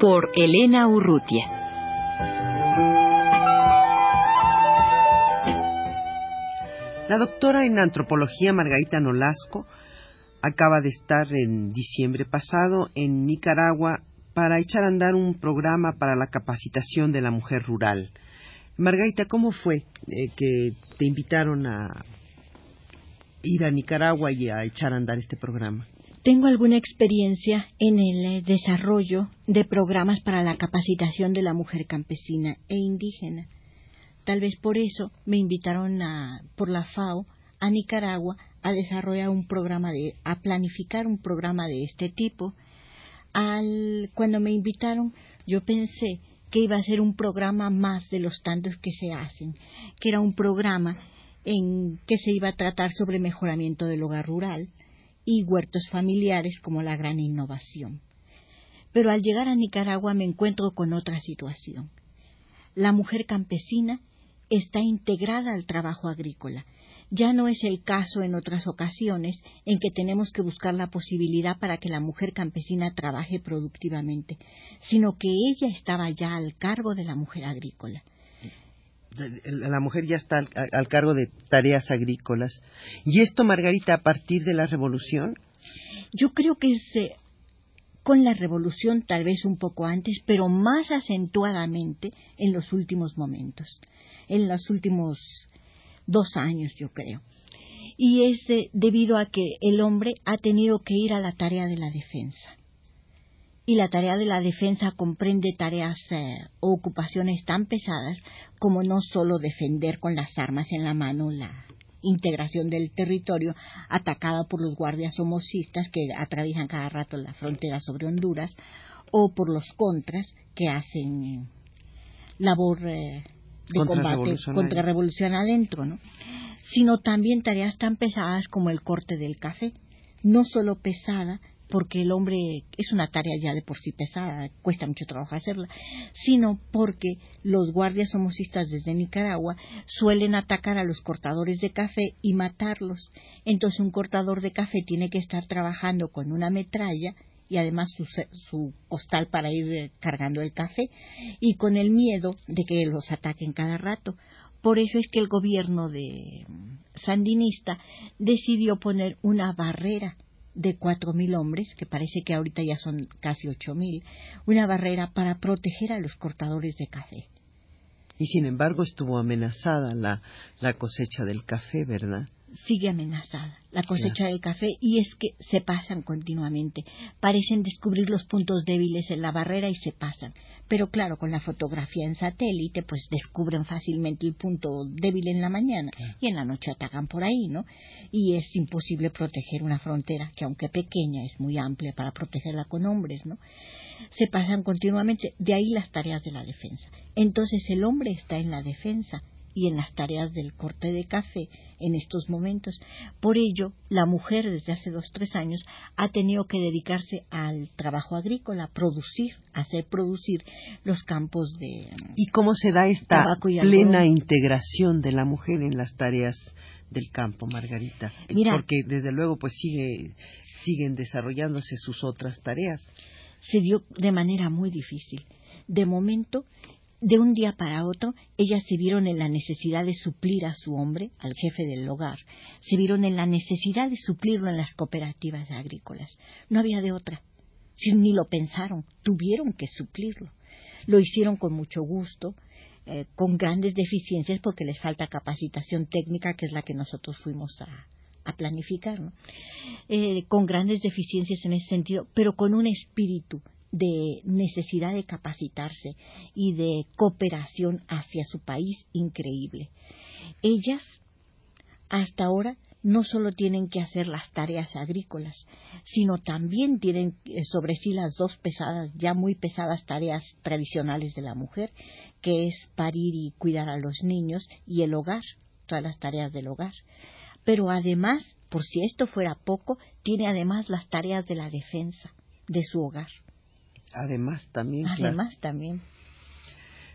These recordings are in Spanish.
Por Elena Urrutia. La doctora en antropología Margarita Nolasco acaba de estar en diciembre pasado en Nicaragua para echar a andar un programa para la capacitación de la mujer rural. Margarita, ¿cómo fue eh, que te invitaron a ir a Nicaragua y a echar a andar este programa? Tengo alguna experiencia en el eh, desarrollo de programas para la capacitación de la mujer campesina e indígena. Tal vez por eso me invitaron a, por la FAO a Nicaragua a desarrollar un programa de, a planificar un programa de este tipo. Al, cuando me invitaron, yo pensé que iba a ser un programa más de los tantos que se hacen, que era un programa en que se iba a tratar sobre mejoramiento del hogar rural y huertos familiares como la gran innovación. Pero al llegar a Nicaragua me encuentro con otra situación. La mujer campesina está integrada al trabajo agrícola ya no es el caso en otras ocasiones en que tenemos que buscar la posibilidad para que la mujer campesina trabaje productivamente, sino que ella estaba ya al cargo de la mujer agrícola. La mujer ya está al, cargo de tareas agrícolas. ¿Y esto, Margarita, a partir de la revolución? Yo creo que es eh, con la revolución tal vez un poco antes, pero más acentuadamente en los últimos momentos, en los últimos dos años, yo creo. Y es debido a que el hombre ha tenido que ir a la tarea de la defensa. Y la tarea de la defensa comprende tareas eh, o ocupaciones tan pesadas como no solo defender con las armas en la mano la integración del territorio atacada por los guardias homocistas que atraviesan cada rato la frontera sobre Honduras o por los contras que hacen eh, labor eh, de combate contra revolución adentro, ¿no? sino también tareas tan pesadas como el corte del café, no solo pesada, porque el hombre es una tarea ya de por sí pesada, cuesta mucho trabajo hacerla, sino porque los guardias homocistas desde Nicaragua suelen atacar a los cortadores de café y matarlos. Entonces un cortador de café tiene que estar trabajando con una metralla y además su, costal para ir eh, cargando el café y con el miedo de que los ataquen cada rato. Por eso es que el gobierno de mm, sandinista decidió poner una barrera de cuatro mil hombres, que parece que ahorita ya son casi ocho mil, una barrera para proteger a los cortadores de café. Y sin embargo estuvo amenazada la cosecha del café, ¿verdad? Sigue amenazada la cosecha del café y es que se pasan continuamente. Parecen descubrir los puntos débiles en la barrera y se pasan. Pero claro, con la fotografía en satélite, pues descubren fácilmente el punto débil en la mañana y en la noche atacan por ahí, ¿no? Y es imposible proteger una frontera que aunque pequeña es muy amplia para protegerla con hombres, ¿no? Se pasan continuamente, de ahí las tareas de la defensa. Entonces el hombre está en la defensa y en las tareas del corte de café en estos momentos. Por ello, la mujer desde hace dos tres años ha tenido que dedicarse al trabajo agrícola, producir, hacer producir los campos de ¿Y cómo se da esta plena integración de la mujer en las tareas del campo, Margarita? Porque desde luego pues sigue siguen desarrollándose sus otras tareas. Se dio de manera muy difícil. De momento, de un día para otro, ellas se vieron en la necesidad de suplir a su hombre, al jefe del hogar, se vieron en la necesidad de suplirlo en las cooperativas agrícolas. No había de otra. Ni lo pensaron, tuvieron que suplirlo. Lo hicieron con mucho gusto, eh, con grandes deficiencias porque les falta capacitación técnica, que es la que nosotros fuimos a, planificar, eh, con grandes deficiencias en ese sentido, pero con un espíritu de necesidad de capacitarse y de cooperación hacia su país increíble. Ellas hasta ahora no solo tienen que hacer las tareas agrícolas, sino también tienen eh, sobre sí las dos pesadas, ya muy pesadas tareas tradicionales de la mujer, que es parir y cuidar a los niños y el hogar, todas las tareas del hogar. Pero además, por si esto fuera poco, tiene además las tareas de la defensa de su hogar. Además también. Además también.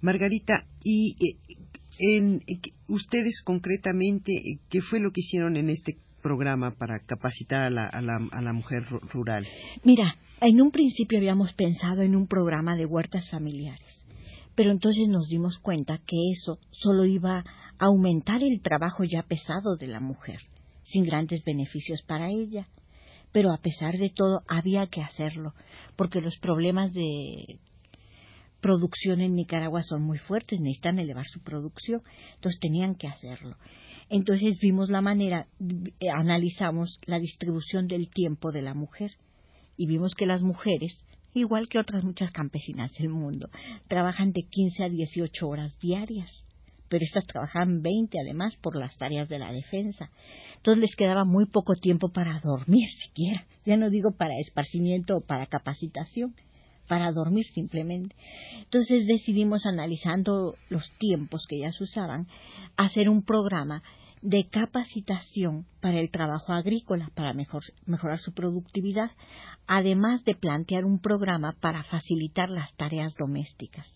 Margarita, y eh, en, ustedes concretamente, ¿qué fue lo que hicieron en este programa para capacitar a la, a la, a la mujer rural? Mira, en un principio habíamos pensado en un programa de huertas familiares, pero entonces nos dimos cuenta que eso solo iba a aumentar el trabajo ya pesado de la mujer, sin grandes beneficios para ella. Pero a pesar de todo había que hacerlo, porque los problemas de producción en Nicaragua son muy fuertes, necesitan elevar su producción, entonces tenían que hacerlo. Entonces vimos la manera, eh, analizamos la distribución del tiempo de la mujer y vimos que las mujeres, igual que otras muchas campesinas del mundo, trabajan de 15 a 18 horas diarias pero estas trabajaban 20 además por las tareas de la defensa. Entonces les quedaba muy poco tiempo para dormir siquiera, ya no digo para esparcimiento o para capacitación para dormir simplemente. Entonces decidimos, analizando los tiempos que ya usaban, hacer un programa de capacitación para el trabajo agrícola, para mejorar su productividad, además de plantear un programa para facilitar las tareas domésticas.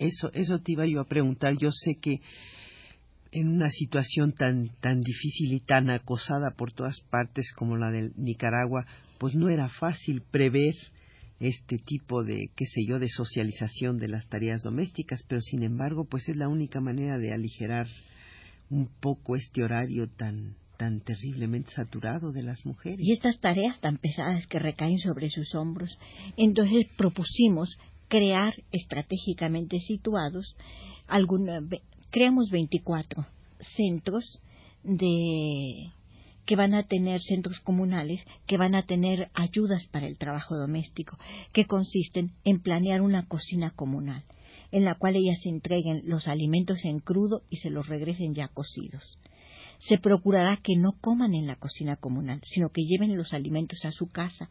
Eso, eso te iba yo a preguntar. Yo sé que en una situación tan, tan difícil y tan acosada por todas partes como la de Nicaragua, pues no era fácil prever este tipo de, qué sé yo, de socialización de las tareas domésticas, pero sin embargo, pues es la única manera de aligerar un poco este horario tan tan terriblemente saturado de las mujeres. Y estas tareas tan pesadas que recaen sobre sus hombros. Entonces propusimos crear estratégicamente situados, alguna, creamos 24 centros de que van a tener centros comunales, que van a tener ayudas para el trabajo doméstico, que consisten en planear una cocina comunal, en la cual ellas entreguen los alimentos en crudo y se los regresen ya cocidos. Se procurará que no coman en la cocina comunal, sino que lleven los alimentos a su casa,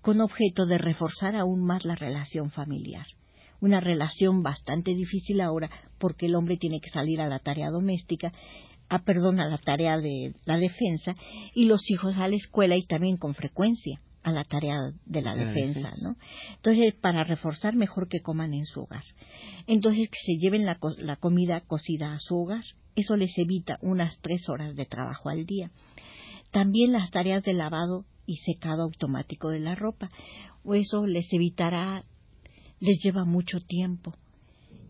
con objeto de reforzar aún más la relación familiar. Una relación bastante difícil ahora porque el hombre tiene que salir a la tarea doméstica a, perdón, a la tarea de la defensa y los hijos a la escuela y también con frecuencia a la tarea de la, defensa, ¿no? Entonces, para reforzar, mejor que coman en su hogar. Entonces, que se lleven la, la comida cocida a su hogar. Eso les evita unas tres horas de trabajo al día. También las tareas de lavado y secado automático de la ropa. O eso les evitará, les lleva mucho tiempo.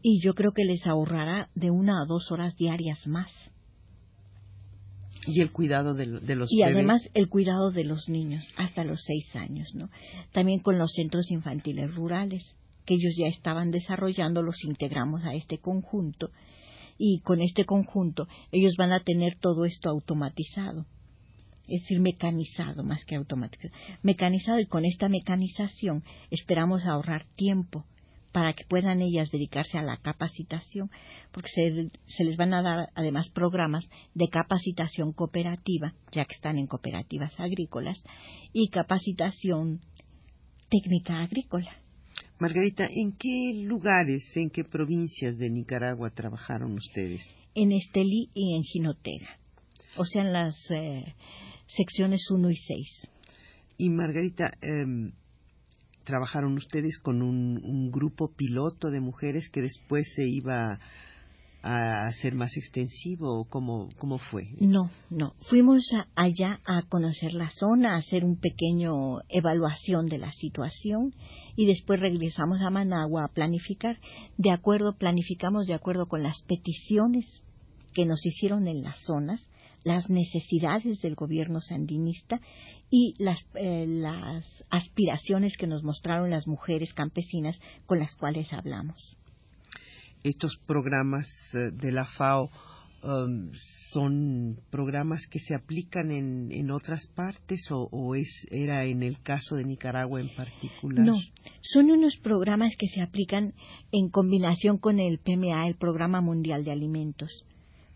Y yo creo que les ahorrará de una a dos horas diarias más. Y el cuidado de, los Y además el cuidado de los niños hasta los seis años, ¿no? También con los centros infantiles rurales, que ellos ya estaban desarrollando, los integramos a este conjunto y con este conjunto ellos van a tener todo esto automatizado. Es decir, mecanizado más que automatizado, mecanizado y con esta mecanización esperamos ahorrar tiempo para que puedan ellas dedicarse a la capacitación, porque se, les van a dar además programas de capacitación cooperativa, ya que están en cooperativas agrícolas, y capacitación técnica agrícola. Margarita, ¿en qué lugares, en qué provincias de Nicaragua trabajaron ustedes? En Estelí y en Jinotega, o sea, en las eh, secciones 1 y 6. Y Margarita, eh, trabajaron ustedes con un, grupo piloto de mujeres que después se iba a hacer más extensivo cómo, cómo fue? No, no. Fuimos allá a conocer la zona, a hacer un pequeño evaluación de la situación y después regresamos a Managua a planificar. De acuerdo, planificamos de acuerdo con las peticiones que nos hicieron en las zonas las necesidades del gobierno sandinista y las, eh, las aspiraciones que nos mostraron las mujeres campesinas con las cuales hablamos. Estos programas eh, de la FAO um, son programas que se aplican en, en otras partes o, o, es era en el caso de Nicaragua en particular? No, son unos programas que se aplican en combinación con el PMA, el Programa Mundial de Alimentos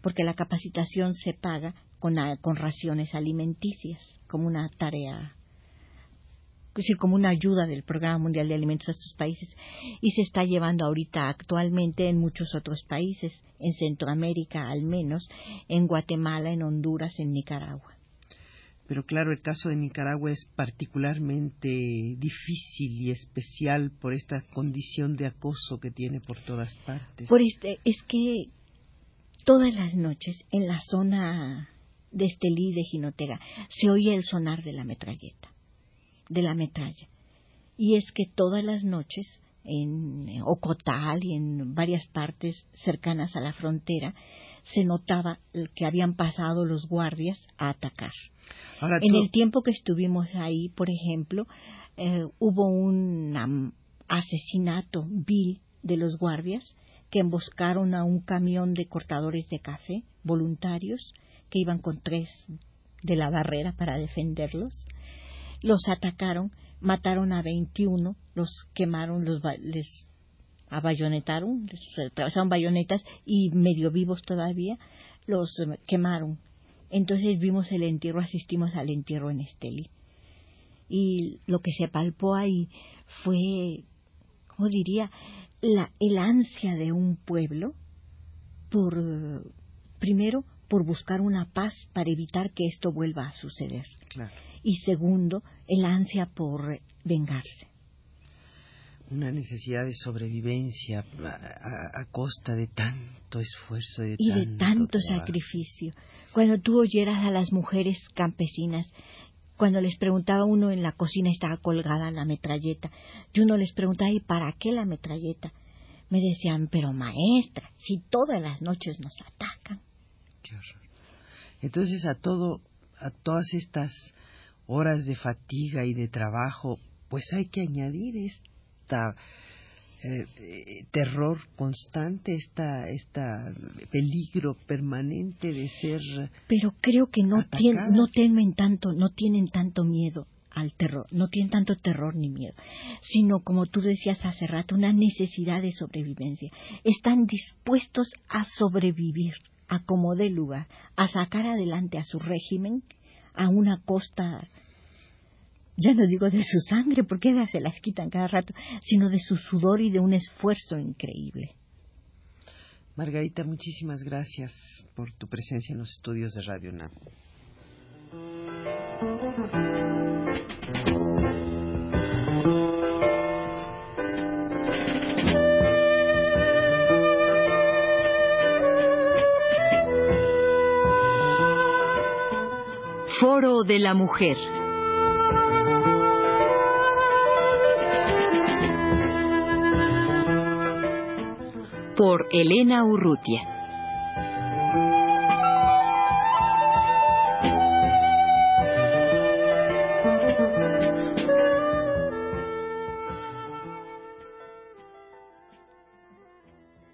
porque la capacitación se paga con, con raciones alimenticias, como una tarea sí, como una ayuda del Programa Mundial de Alimentos a estos países y se está llevando ahorita actualmente en muchos otros países, en Centroamérica al menos, en Guatemala, en Honduras, en Nicaragua. Pero claro, el caso de Nicaragua es particularmente difícil y especial por esta condición de acoso que tiene por todas partes. Por este, es que todas las noches en la zona de Estelí de Jinotega se oye el sonar de la metralleta de la metralla. Y es que todas las noches en Ocotal y en varias partes cercanas a la frontera se notaba que habían pasado los guardias a atacar. en el tiempo que estuvimos ahí, por ejemplo, eh, hubo un asesinato vil de los guardias que emboscaron a un camión de cortadores de café voluntarios que iban con tres de la barrera para defenderlos los atacaron, mataron a 21, los quemaron, los les abayonetaron, les atravesaron bayonetas y medio vivos todavía, los quemaron. Entonces vimos el entierro, asistimos al entierro en Esteli. Y lo que se palpó ahí fue, ¿cómo diría?, la, el ansia de un pueblo por, primero, por buscar una paz para evitar que esto vuelva a suceder. Claro y segundo, el ansia por vengarse. Una necesidad de sobrevivencia a, costa de tanto esfuerzo y de, tanto, sacrificio. Cuando tú oyeras a las mujeres campesinas, cuando les preguntaba uno en la cocina estaba colgada la metralleta, y uno les preguntaba, ¿y para qué la metralleta? Me decían, pero maestra, si todas las noches nos atacan. Qué horror. Entonces a todo, a todas estas horas de fatiga y de trabajo, pues hay que añadir esta eh, terror constante, esta, esta peligro permanente de ser. Pero creo que no, no temen tanto, no tienen tanto miedo al terror, no tienen tanto terror ni miedo, sino como tú decías hace rato, una necesidad de sobrevivencia. Están dispuestos a sobrevivir, a como dé lugar, a sacar adelante a su régimen a una costa, ya no digo de su sangre, porque ellas se las quitan cada rato, sino de su sudor y de un esfuerzo increíble. Margarita, muchísimas gracias por tu presencia en los estudios de Radio NAM. Foro de la Mujer. Por Elena Urrutia.